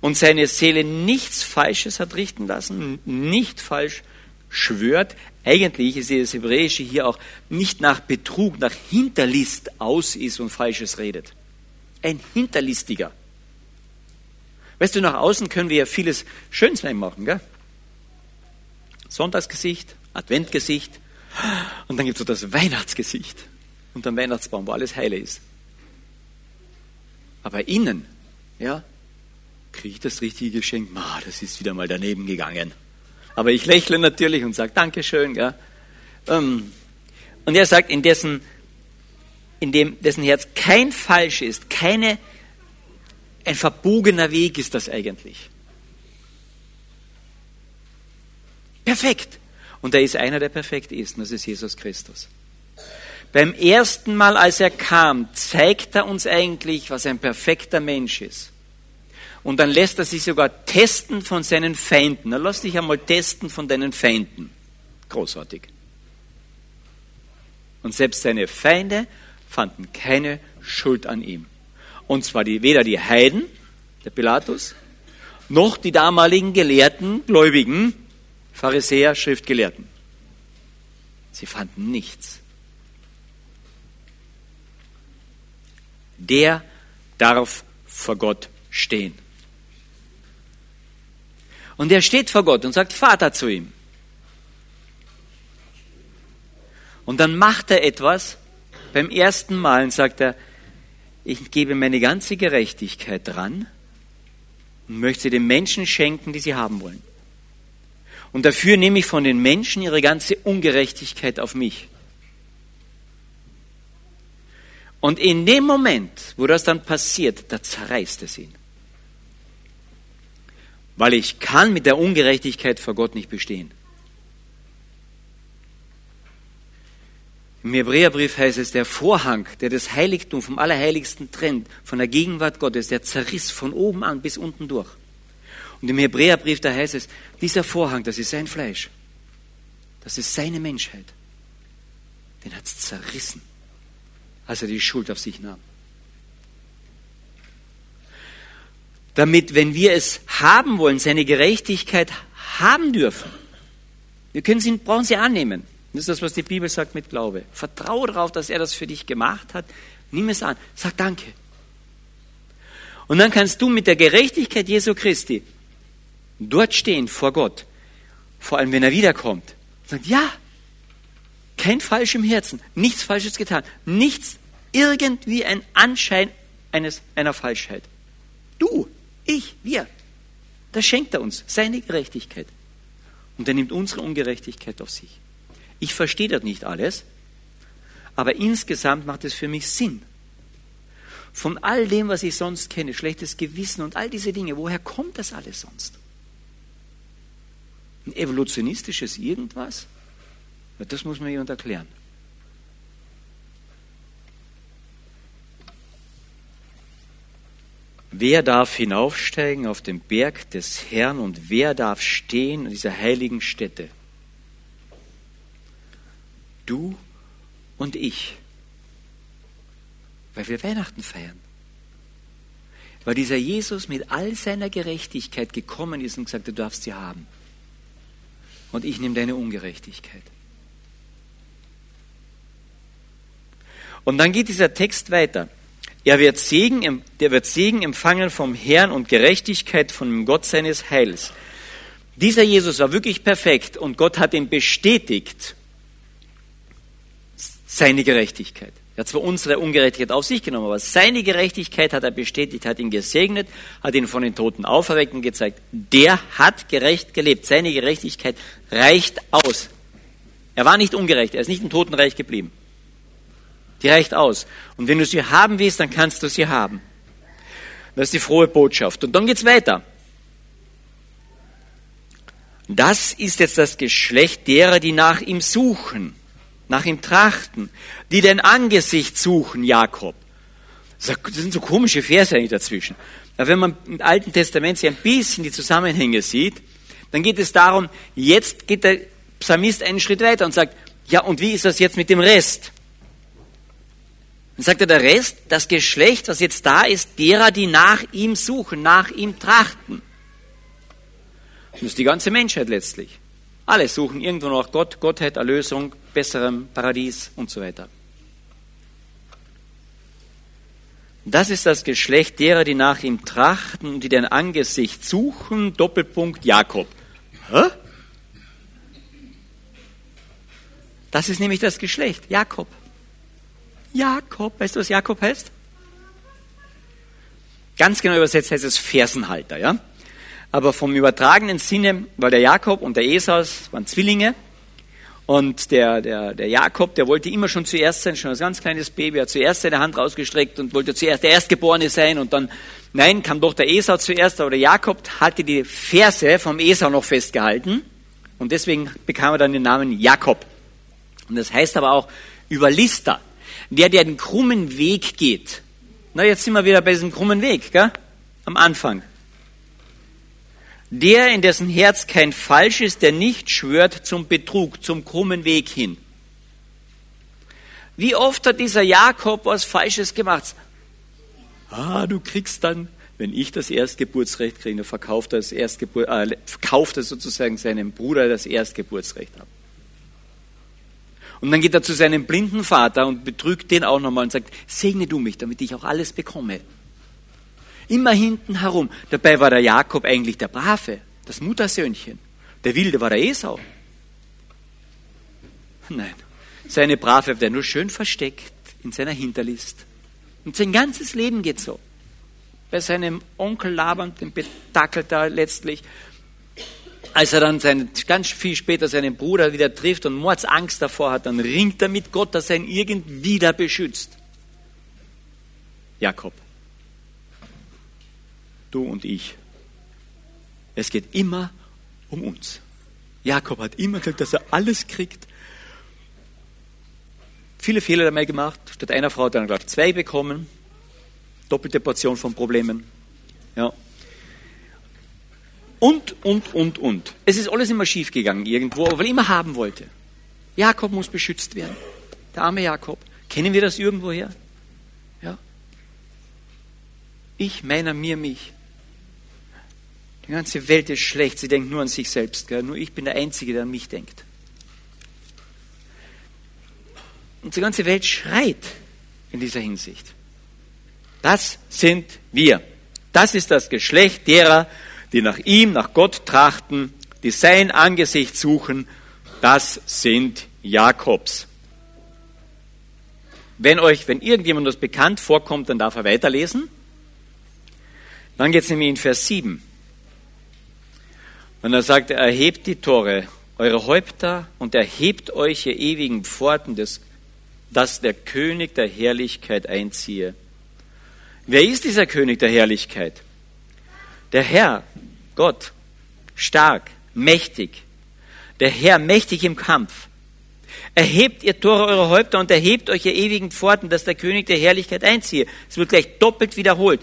und seine Seele nichts Falsches hat richten lassen, nicht falsch schwört, eigentlich ist das Hebräische hier auch nicht nach Betrug, nach Hinterlist aus ist und Falsches redet. Ein Hinterlistiger. Weißt du, nach außen können wir ja vieles Schönes machen, gell? Sonntagsgesicht, Adventgesicht und dann gibt es so das Weihnachtsgesicht unterm Weihnachtsbaum, wo alles heile ist. Aber innen, ja, kriege ich das richtige Geschenk? Ma, das ist wieder mal daneben gegangen. Aber ich lächle natürlich und sage Dankeschön. Ja. Ähm, und er sagt, in dessen, in dem, dessen Herz kein Falsch ist, keine, ein verbogener Weg ist das eigentlich. Perfekt. Und da ist einer, der perfekt ist, und das ist Jesus Christus. Beim ersten Mal, als er kam, zeigt er uns eigentlich, was ein perfekter Mensch ist. Und dann lässt er sich sogar testen von seinen Feinden. Na, lass dich einmal testen von deinen Feinden. Großartig. Und selbst seine Feinde fanden keine Schuld an ihm. Und zwar die, weder die Heiden, der Pilatus, noch die damaligen Gelehrten, Gläubigen, Pharisäer, Schriftgelehrten. Sie fanden nichts. Der darf vor Gott stehen. Und er steht vor Gott und sagt Vater zu ihm. Und dann macht er etwas beim ersten Mal sagt er, ich gebe meine ganze Gerechtigkeit dran und möchte den Menschen schenken, die sie haben wollen. Und dafür nehme ich von den Menschen ihre ganze Ungerechtigkeit auf mich. Und in dem Moment, wo das dann passiert, da zerreißt es ihn weil ich kann mit der Ungerechtigkeit vor Gott nicht bestehen. Im Hebräerbrief heißt es, der Vorhang, der das Heiligtum vom Allerheiligsten trennt, von der Gegenwart Gottes, der zerriss von oben an bis unten durch. Und im Hebräerbrief, da heißt es, dieser Vorhang, das ist sein Fleisch. Das ist seine Menschheit. Den hat es zerrissen, als er die Schuld auf sich nahm. damit, wenn wir es haben wollen, seine Gerechtigkeit haben dürfen, wir können sie, brauchen sie annehmen. Das ist das, was die Bibel sagt mit Glaube. Vertraue darauf, dass er das für dich gemacht hat. Nimm es an. Sag Danke. Und dann kannst du mit der Gerechtigkeit Jesu Christi dort stehen vor Gott. Vor allem, wenn er wiederkommt. Sagt, ja, kein Falsch im Herzen, nichts Falsches getan, nichts irgendwie ein Anschein eines, einer Falschheit. Du ich, wir. Das schenkt er uns, seine Gerechtigkeit. Und er nimmt unsere Ungerechtigkeit auf sich. Ich verstehe das nicht alles, aber insgesamt macht es für mich Sinn. Von all dem, was ich sonst kenne, schlechtes Gewissen und all diese Dinge, woher kommt das alles sonst? Ein evolutionistisches irgendwas? Das muss mir jemand erklären. Wer darf hinaufsteigen auf den Berg des Herrn und wer darf stehen in dieser heiligen Stätte? Du und ich, weil wir Weihnachten feiern. Weil dieser Jesus mit all seiner Gerechtigkeit gekommen ist und gesagt, du darfst sie haben. Und ich nehme deine Ungerechtigkeit. Und dann geht dieser Text weiter. Er wird Segen, der wird Segen empfangen vom Herrn und Gerechtigkeit von Gott seines Heils. Dieser Jesus war wirklich perfekt und Gott hat ihm bestätigt seine Gerechtigkeit. Er hat zwar unsere Ungerechtigkeit auf sich genommen, aber seine Gerechtigkeit hat er bestätigt, hat ihn gesegnet, hat ihn von den Toten auferweckt und gezeigt, der hat gerecht gelebt. Seine Gerechtigkeit reicht aus. Er war nicht ungerecht, er ist nicht im Totenreich geblieben. Die reicht aus. Und wenn du sie haben willst, dann kannst du sie haben. Das ist die frohe Botschaft. Und dann geht's weiter. Das ist jetzt das Geschlecht derer, die nach ihm suchen, nach ihm trachten, die dein Angesicht suchen, Jakob. Das sind so komische Verse eigentlich dazwischen. Aber wenn man im Alten Testament sich ein bisschen die Zusammenhänge sieht, dann geht es darum, jetzt geht der Psalmist einen Schritt weiter und sagt, ja, und wie ist das jetzt mit dem Rest? Dann sagt er, der Rest, das Geschlecht, was jetzt da ist, derer, die nach ihm suchen, nach ihm trachten. Das ist die ganze Menschheit letztlich. Alle suchen irgendwo nach Gott, Gottheit, Erlösung, besserem Paradies und so weiter. Das ist das Geschlecht derer, die nach ihm trachten und die dein Angesicht suchen. Doppelpunkt Jakob. Hä? Das ist nämlich das Geschlecht, Jakob. Jakob, weißt du, was Jakob heißt? Ganz genau übersetzt heißt es Fersenhalter, ja? Aber vom übertragenen Sinne, weil der Jakob und der Esau waren Zwillinge und der, der, der Jakob, der wollte immer schon zuerst sein, schon als ganz kleines Baby, hat zuerst seine Hand rausgestreckt und wollte zuerst der Erstgeborene sein und dann, nein, kam doch der Esau zuerst, aber der Jakob hatte die Ferse vom Esau noch festgehalten und deswegen bekam er dann den Namen Jakob. Und das heißt aber auch Überlister, der, der den krummen Weg geht. Na, jetzt sind wir wieder bei diesem krummen Weg, gell? Am Anfang. Der, in dessen Herz kein Falsch ist, der nicht schwört zum Betrug, zum krummen Weg hin. Wie oft hat dieser Jakob was Falsches gemacht? Ah, du kriegst dann, wenn ich das Erstgeburtsrecht kriege, dann verkauft er, das Erstgebur äh, verkauft er sozusagen seinem Bruder das Erstgeburtsrecht ab. Und dann geht er zu seinem blinden Vater und betrügt den auch nochmal und sagt, segne du mich, damit ich auch alles bekomme. Immer hinten herum. Dabei war der Jakob eigentlich der Brave, das Muttersöhnchen. Der Wilde war der Esau. Nein, seine Brave war nur schön versteckt in seiner Hinterlist. Und sein ganzes Leben geht so. Bei seinem Onkel Laban, dem betackelt er letztlich. Als er dann seinen, ganz viel später seinen Bruder wieder trifft und Mordsangst davor hat, dann ringt er mit Gott, dass er ihn irgendwie da beschützt. Jakob du und ich. Es geht immer um uns. Jakob hat immer gesagt, dass er alles kriegt. Viele Fehler dabei gemacht. Statt einer Frau hat er dann gleich zwei bekommen. Doppelte Portion von Problemen. Ja. Und, und, und, und. Es ist alles immer schief gegangen irgendwo, weil er immer haben wollte. Jakob muss beschützt werden. Der arme Jakob. Kennen wir das irgendwoher? Ja. Ich, meiner, mir, mich. Die ganze Welt ist schlecht, sie denkt nur an sich selbst. Gell? Nur ich bin der Einzige, der an mich denkt. Und die ganze Welt schreit in dieser Hinsicht. Das sind wir. Das ist das Geschlecht derer, die nach ihm, nach Gott trachten, die sein Angesicht suchen. Das sind Jakobs. Wenn euch, wenn irgendjemand das bekannt vorkommt, dann darf er weiterlesen. Dann geht es nämlich in Vers 7. Und er sagt, erhebt die Tore, eure Häupter und erhebt euch, ihr ewigen Pforten, des, dass der König der Herrlichkeit einziehe. Wer ist dieser König der Herrlichkeit? Der Herr, Gott, stark, mächtig. Der Herr, mächtig im Kampf. Erhebt ihr Tore eure Häupter und erhebt euch ihr ewigen Pforten, dass der König der Herrlichkeit einziehe. Es wird gleich doppelt wiederholt.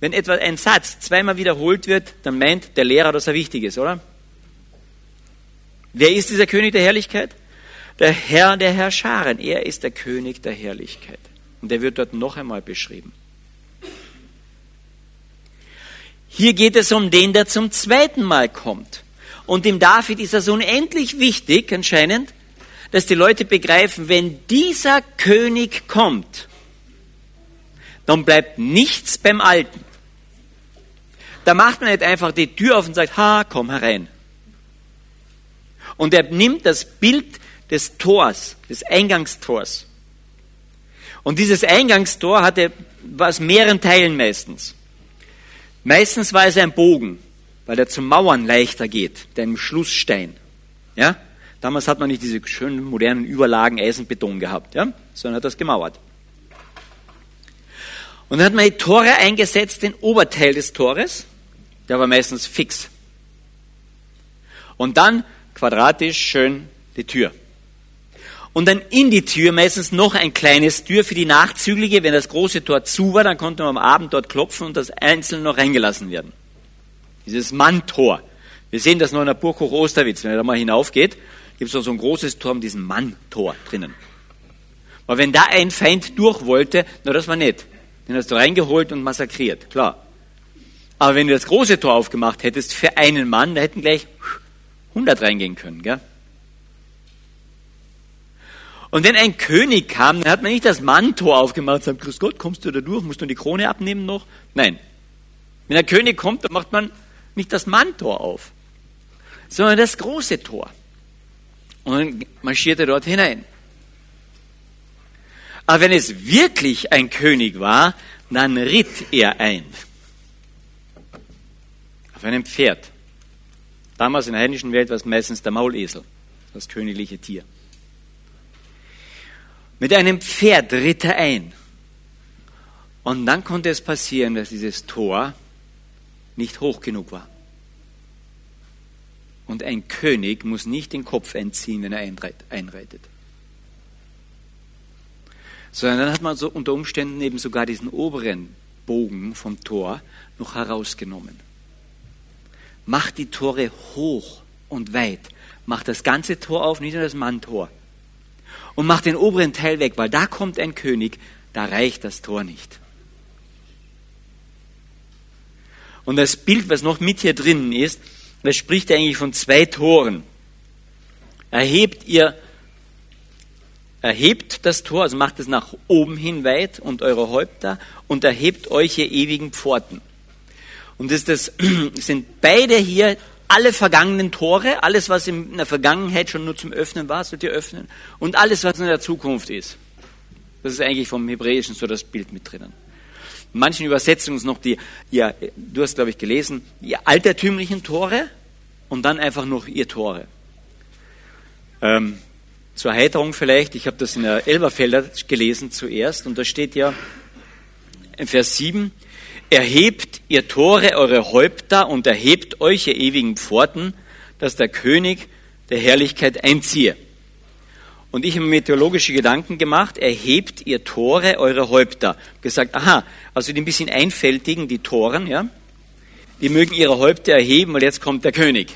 Wenn etwa ein Satz zweimal wiederholt wird, dann meint der Lehrer, dass er wichtig ist, oder? Wer ist dieser König der Herrlichkeit? Der Herr der Herrscharen. Er ist der König der Herrlichkeit. Und er wird dort noch einmal beschrieben. Hier geht es um den, der zum zweiten Mal kommt. Und dem David ist das unendlich wichtig, anscheinend, dass die Leute begreifen, wenn dieser König kommt, dann bleibt nichts beim Alten. Da macht man nicht einfach die Tür auf und sagt, ha, komm herein. Und er nimmt das Bild des Tors, des Eingangstors. Und dieses Eingangstor hatte war aus mehreren Teilen meistens. Meistens war es ein Bogen, weil er zum Mauern leichter geht, der im Schlussstein. Ja? Damals hat man nicht diese schönen modernen Überlagen Eisenbeton gehabt, ja? sondern hat das gemauert. Und dann hat man die Tore eingesetzt, den Oberteil des Tores, der war meistens fix. Und dann quadratisch schön die Tür. Und dann in die Tür meistens noch ein kleines Tür für die Nachzüglige. Wenn das große Tor zu war, dann konnte man am Abend dort klopfen und das einzeln noch reingelassen werden. Dieses Manntor. Wir sehen das noch in der Burg Hoch Osterwitz. Wenn er da mal hinaufgeht, gibt es noch so ein großes Tor mit diesem Manntor drinnen. Aber wenn da ein Feind durch wollte, na das war nett. Den hast du reingeholt und massakriert, klar. Aber wenn du das große Tor aufgemacht hättest für einen Mann, da hätten gleich 100 reingehen können, gell? Und wenn ein König kam, dann hat man nicht das Manntor aufgemacht und sagt, Grüß Gott, kommst du da durch, musst du die Krone abnehmen noch? Nein. Wenn ein König kommt, dann macht man nicht das Manntor auf, sondern das große Tor. Und dann marschiert er dort hinein. Aber wenn es wirklich ein König war, dann ritt er ein. Auf einem Pferd. Damals in der heidnischen Welt war es meistens der Maulesel, das königliche Tier. Mit einem Pferd ritt er ein. Und dann konnte es passieren, dass dieses Tor nicht hoch genug war. Und ein König muss nicht den Kopf entziehen, wenn er einreitet. Sondern dann hat man so unter Umständen eben sogar diesen oberen Bogen vom Tor noch herausgenommen. Macht die Tore hoch und weit. Macht das ganze Tor auf, nicht nur das Manntor und macht den oberen Teil weg, weil da kommt ein König, da reicht das Tor nicht. Und das Bild, was noch mit hier drinnen ist, das spricht eigentlich von zwei Toren. Erhebt ihr, erhebt das Tor, also macht es nach oben hin weit und eure Häupter und erhebt euch ihr ewigen Pforten. Und das, das (clears throat) sind beide hier alle vergangenen Tore, alles, was in der Vergangenheit schon nur zum Öffnen war, sollt ihr öffnen. Und alles, was in der Zukunft ist. Das ist eigentlich vom Hebräischen so das Bild mit drinnen. In manchen Übersetzungen ist noch die, ja, du hast, glaube ich, gelesen, die altertümlichen Tore und dann einfach noch ihr Tore. Ähm, zur Erheiterung vielleicht, ich habe das in der Elberfelder gelesen zuerst und da steht ja in Vers 7, Erhebt ihr Tore eure Häupter und erhebt euch ihr ewigen Pforten, dass der König der Herrlichkeit einziehe. Und ich habe mir theologische Gedanken gemacht, erhebt ihr Tore eure Häupter. Gesagt, aha, also die ein bisschen einfältigen, die Toren, ja, die mögen ihre Häupter erheben, weil jetzt kommt der König.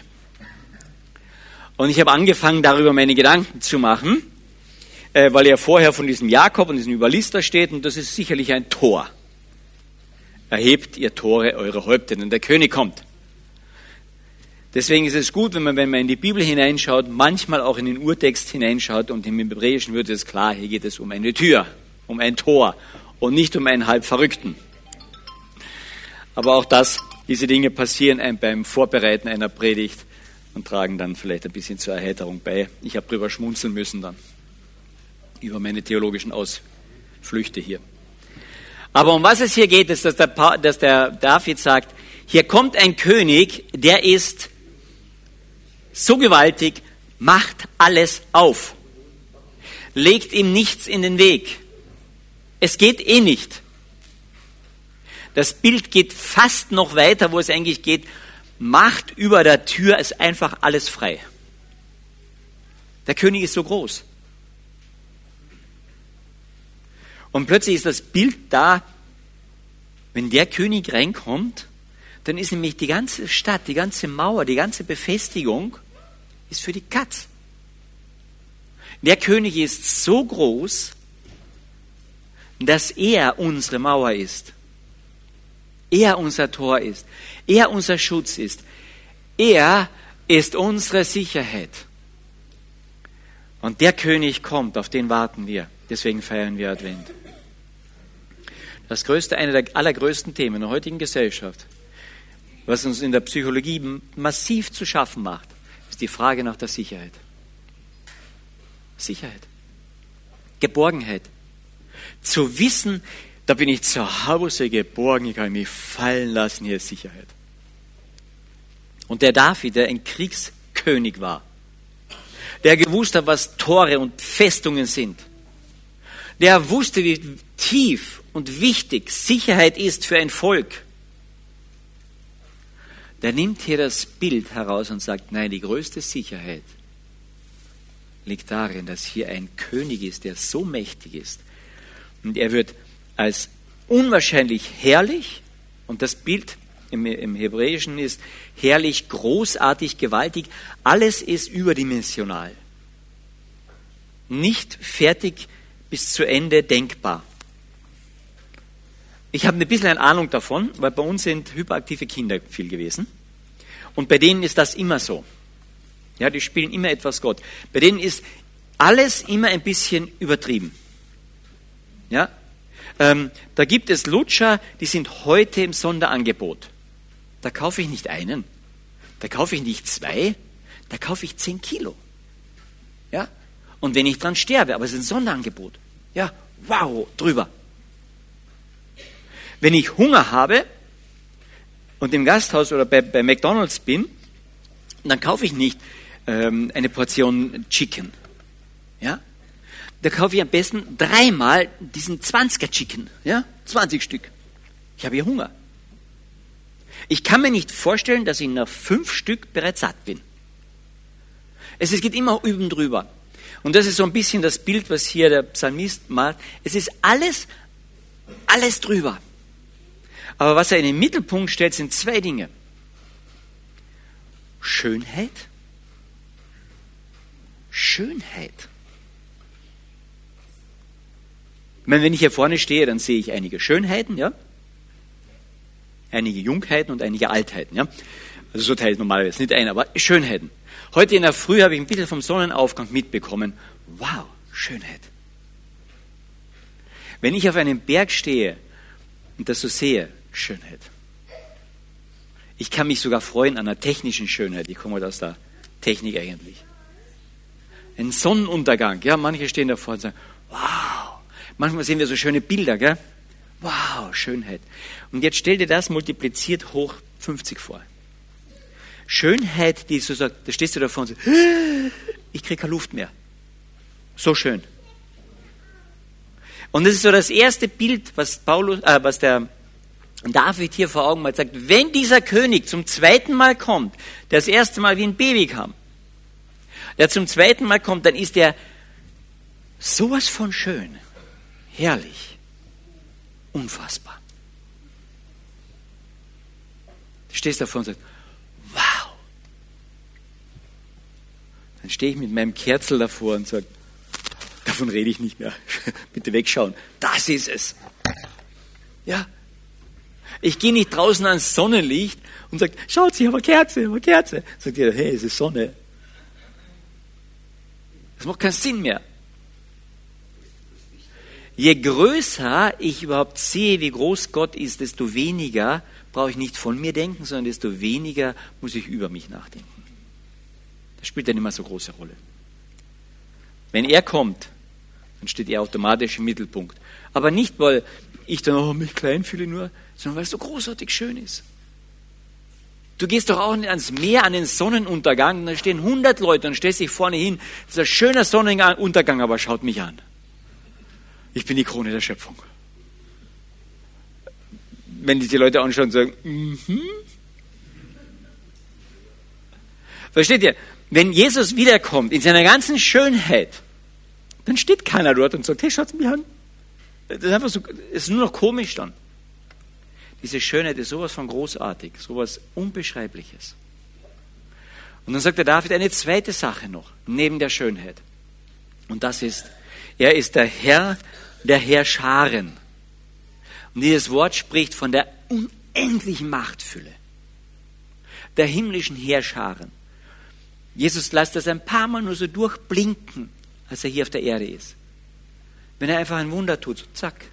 Und ich habe angefangen, darüber meine Gedanken zu machen, äh, weil er vorher von diesem Jakob und diesem Überlister steht und das ist sicherlich ein Tor erhebt ihr Tore eure Häupter, denn der König kommt. Deswegen ist es gut, wenn man, wenn man in die Bibel hineinschaut, manchmal auch in den Urtext hineinschaut und im Hebräischen wird es klar, hier geht es um eine Tür, um ein Tor und nicht um einen halb Verrückten. Aber auch das, diese Dinge passieren einem beim Vorbereiten einer Predigt und tragen dann vielleicht ein bisschen zur Erheiterung bei. Ich habe drüber schmunzeln müssen dann über meine theologischen Ausflüchte hier. Aber um was es hier geht, ist, dass der, dass der David sagt, hier kommt ein König, der ist so gewaltig, macht alles auf. Legt ihm nichts in den Weg. Es geht eh nicht. Das Bild geht fast noch weiter, wo es eigentlich geht, macht über der Tür ist einfach alles frei. Der König ist so groß. Und plötzlich ist das Bild da, wenn der König reinkommt, dann ist nämlich die ganze Stadt, die ganze Mauer, die ganze Befestigung ist für die Katz. Der König ist so groß, dass er unsere Mauer ist. Er unser Tor ist. Er unser Schutz ist. Er ist unsere Sicherheit. Und der König kommt, auf den warten wir. Deswegen feiern wir Advent. Das größte, eine der allergrößten Themen der heutigen Gesellschaft, was uns in der Psychologie massiv zu schaffen macht, ist die Frage nach der Sicherheit. Sicherheit. Geborgenheit. Zu wissen, da bin ich zu Hause geborgen, ich kann mich fallen lassen, hier ist Sicherheit. Und der David, der ein Kriegskönig war, der gewusst hat, was Tore und Festungen sind, der wusste, wie tief und wichtig Sicherheit ist für ein Volk, der nimmt hier das Bild heraus und sagt, nein, die größte Sicherheit liegt darin, dass hier ein König ist, der so mächtig ist. Und er wird als unwahrscheinlich herrlich, und das Bild im, im Hebräischen ist herrlich, großartig, gewaltig, alles ist überdimensional. Nicht fertig bis zu Ende denkbar. Ich habe ein bisschen eine Ahnung davon, weil bei uns sind hyperaktive Kinder viel gewesen. Und bei denen ist das immer so. Ja, die spielen immer etwas Gott. Bei denen ist alles immer ein bisschen übertrieben. Ja, ähm, da gibt es Lutscher, die sind heute im Sonderangebot. Da kaufe ich nicht einen, da kaufe ich nicht zwei, da kaufe ich zehn Kilo. Ja, und wenn ich dran sterbe, aber es ist ein Sonderangebot. Ja, wow, drüber. Wenn ich Hunger habe und im Gasthaus oder bei, bei McDonalds bin, dann kaufe ich nicht ähm, eine Portion Chicken. Ja? Da kaufe ich am besten dreimal diesen 20er Chicken. Ja? 20 Stück. Ich habe ja Hunger. Ich kann mir nicht vorstellen, dass ich nach fünf Stück bereits satt bin. Es geht immer üben drüber. Und das ist so ein bisschen das Bild, was hier der Psalmist malt. Es ist alles, alles drüber. Aber was er in den Mittelpunkt stellt, sind zwei Dinge. Schönheit. Schönheit. Wenn ich hier vorne stehe, dann sehe ich einige Schönheiten, ja? Einige Jungheiten und einige Altheiten, ja? Also so teilt normalerweise nicht ein, aber Schönheiten. Heute in der Früh habe ich ein bisschen vom Sonnenaufgang mitbekommen. Wow, Schönheit. Wenn ich auf einem Berg stehe und das so sehe, Schönheit. Ich kann mich sogar freuen an der technischen Schönheit. Ich komme aus der Technik eigentlich. Ein Sonnenuntergang. Ja, manche stehen davor und sagen, wow. Manchmal sehen wir so schöne Bilder, gell? Wow, Schönheit. Und jetzt stell dir das multipliziert hoch 50 vor. Schönheit, die so sagt, da stehst du davor und sagst, ich kriege keine Luft mehr. So schön. Und das ist so das erste Bild, was Paulus, äh, was der David hier vor Augen hat, sagt, wenn dieser König zum zweiten Mal kommt, der das erste Mal wie ein Baby kam, der zum zweiten Mal kommt, dann ist er sowas von schön, herrlich, unfassbar. Du stehst davor und sagst, wow. Dann stehe ich mit meinem Kerzel davor und sage, davon rede ich nicht mehr. (laughs) Bitte wegschauen. Das ist es. Ja, ich gehe nicht draußen ans Sonnenlicht und sage, schaut, ich habe eine Kerze, ich habe eine Kerze. Sagt ihr, hey, es ist Sonne. Das macht keinen Sinn mehr. Je größer ich überhaupt sehe, wie groß Gott ist, desto weniger brauche ich nicht von mir denken, sondern desto weniger muss ich über mich nachdenken. Das spielt dann immer so große Rolle. Wenn er kommt, dann steht er automatisch im Mittelpunkt. Aber nicht, weil ich dann auch mich klein fühle nur, sondern weil es so großartig schön ist. Du gehst doch auch nicht ans Meer, an den Sonnenuntergang, und da stehen 100 Leute und stellst dich vorne hin. Das ist ein schöner Sonnenuntergang, aber schaut mich an. Ich bin die Krone der Schöpfung. Wenn die die Leute anschauen und sagen, mhm. Versteht ihr? Wenn Jesus wiederkommt in seiner ganzen Schönheit, dann steht keiner dort und sagt, hey, schaut mich an. Das ist einfach so, ist nur noch komisch dann. Diese Schönheit ist sowas von großartig, sowas Unbeschreibliches. Und dann sagt der David eine zweite Sache noch, neben der Schönheit. Und das ist, er ist der Herr der Herrscharen. Und dieses Wort spricht von der unendlichen Machtfülle, der himmlischen Herrscharen. Jesus lässt das ein paar Mal nur so durchblinken, als er hier auf der Erde ist. Wenn er einfach ein Wunder tut, so zack,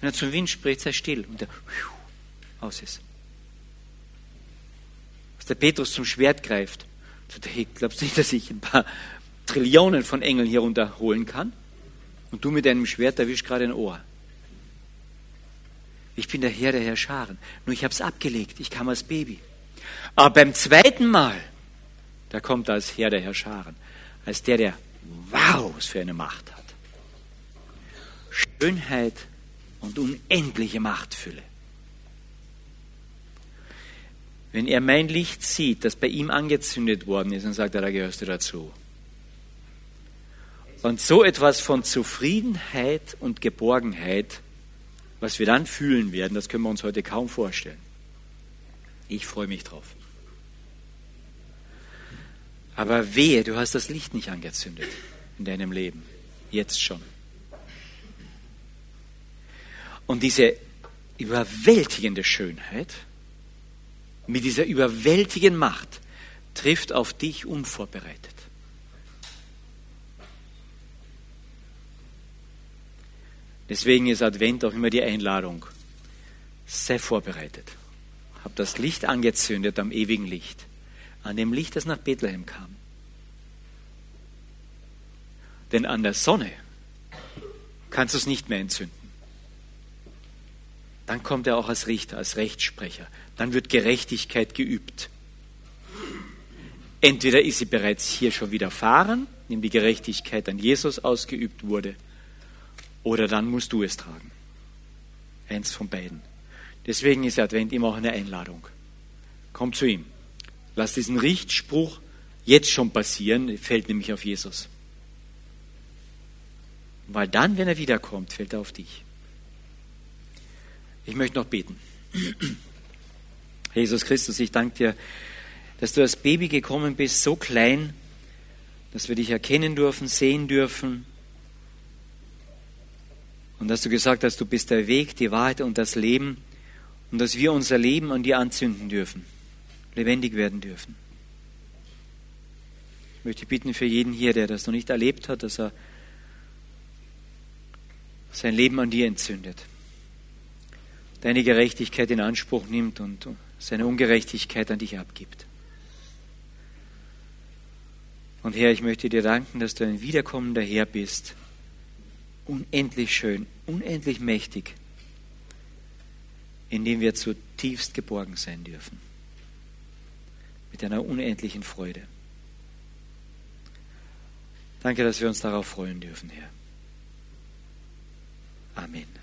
wenn er zum Wind spricht, sei still und der aus ist. Als der Petrus zum Schwert greift Hey, glaubst du nicht, dass ich ein paar Trillionen von Engeln hier runterholen kann? Und du mit deinem Schwert erwischst gerade ein Ohr. Ich bin der Herr der Herrscharen. Nur ich habe es abgelegt. Ich kam als Baby. Aber beim zweiten Mal, da kommt er als Herr der Herrscharen. Als der, der wow, was für eine Macht hat. Schönheit und unendliche Machtfülle. Wenn er mein Licht sieht, das bei ihm angezündet worden ist, dann sagt er, da gehörst du dazu. Und so etwas von Zufriedenheit und Geborgenheit, was wir dann fühlen werden, das können wir uns heute kaum vorstellen. Ich freue mich drauf. Aber wehe, du hast das Licht nicht angezündet in deinem Leben. Jetzt schon. Und diese überwältigende Schönheit, mit dieser überwältigenden Macht trifft auf dich unvorbereitet. Deswegen ist Advent auch immer die Einladung. Sei vorbereitet. Hab das Licht angezündet am ewigen Licht, an dem Licht, das nach Bethlehem kam. Denn an der Sonne kannst du es nicht mehr entzünden. Dann kommt er auch als Richter, als Rechtssprecher. Dann wird Gerechtigkeit geübt. Entweder ist sie bereits hier schon widerfahren, indem die Gerechtigkeit an Jesus ausgeübt wurde, oder dann musst du es tragen. Eins von beiden. Deswegen ist Advent immer auch eine Einladung. Komm zu ihm. Lass diesen Richtspruch jetzt schon passieren, fällt nämlich auf Jesus. Weil dann, wenn er wiederkommt, fällt er auf dich. Ich möchte noch beten. Jesus Christus, ich danke dir, dass du als Baby gekommen bist, so klein, dass wir dich erkennen dürfen, sehen dürfen, und dass du gesagt hast, du bist der Weg, die Wahrheit und das Leben und dass wir unser Leben an dir anzünden dürfen, lebendig werden dürfen. Ich möchte bitten für jeden hier, der das noch nicht erlebt hat, dass er sein Leben an dir entzündet, deine Gerechtigkeit in Anspruch nimmt und seine Ungerechtigkeit an dich abgibt. Und Herr, ich möchte dir danken, dass du ein wiederkommender Herr bist, unendlich schön, unendlich mächtig, in dem wir zutiefst geborgen sein dürfen. Mit einer unendlichen Freude. Danke, dass wir uns darauf freuen dürfen, Herr. Amen.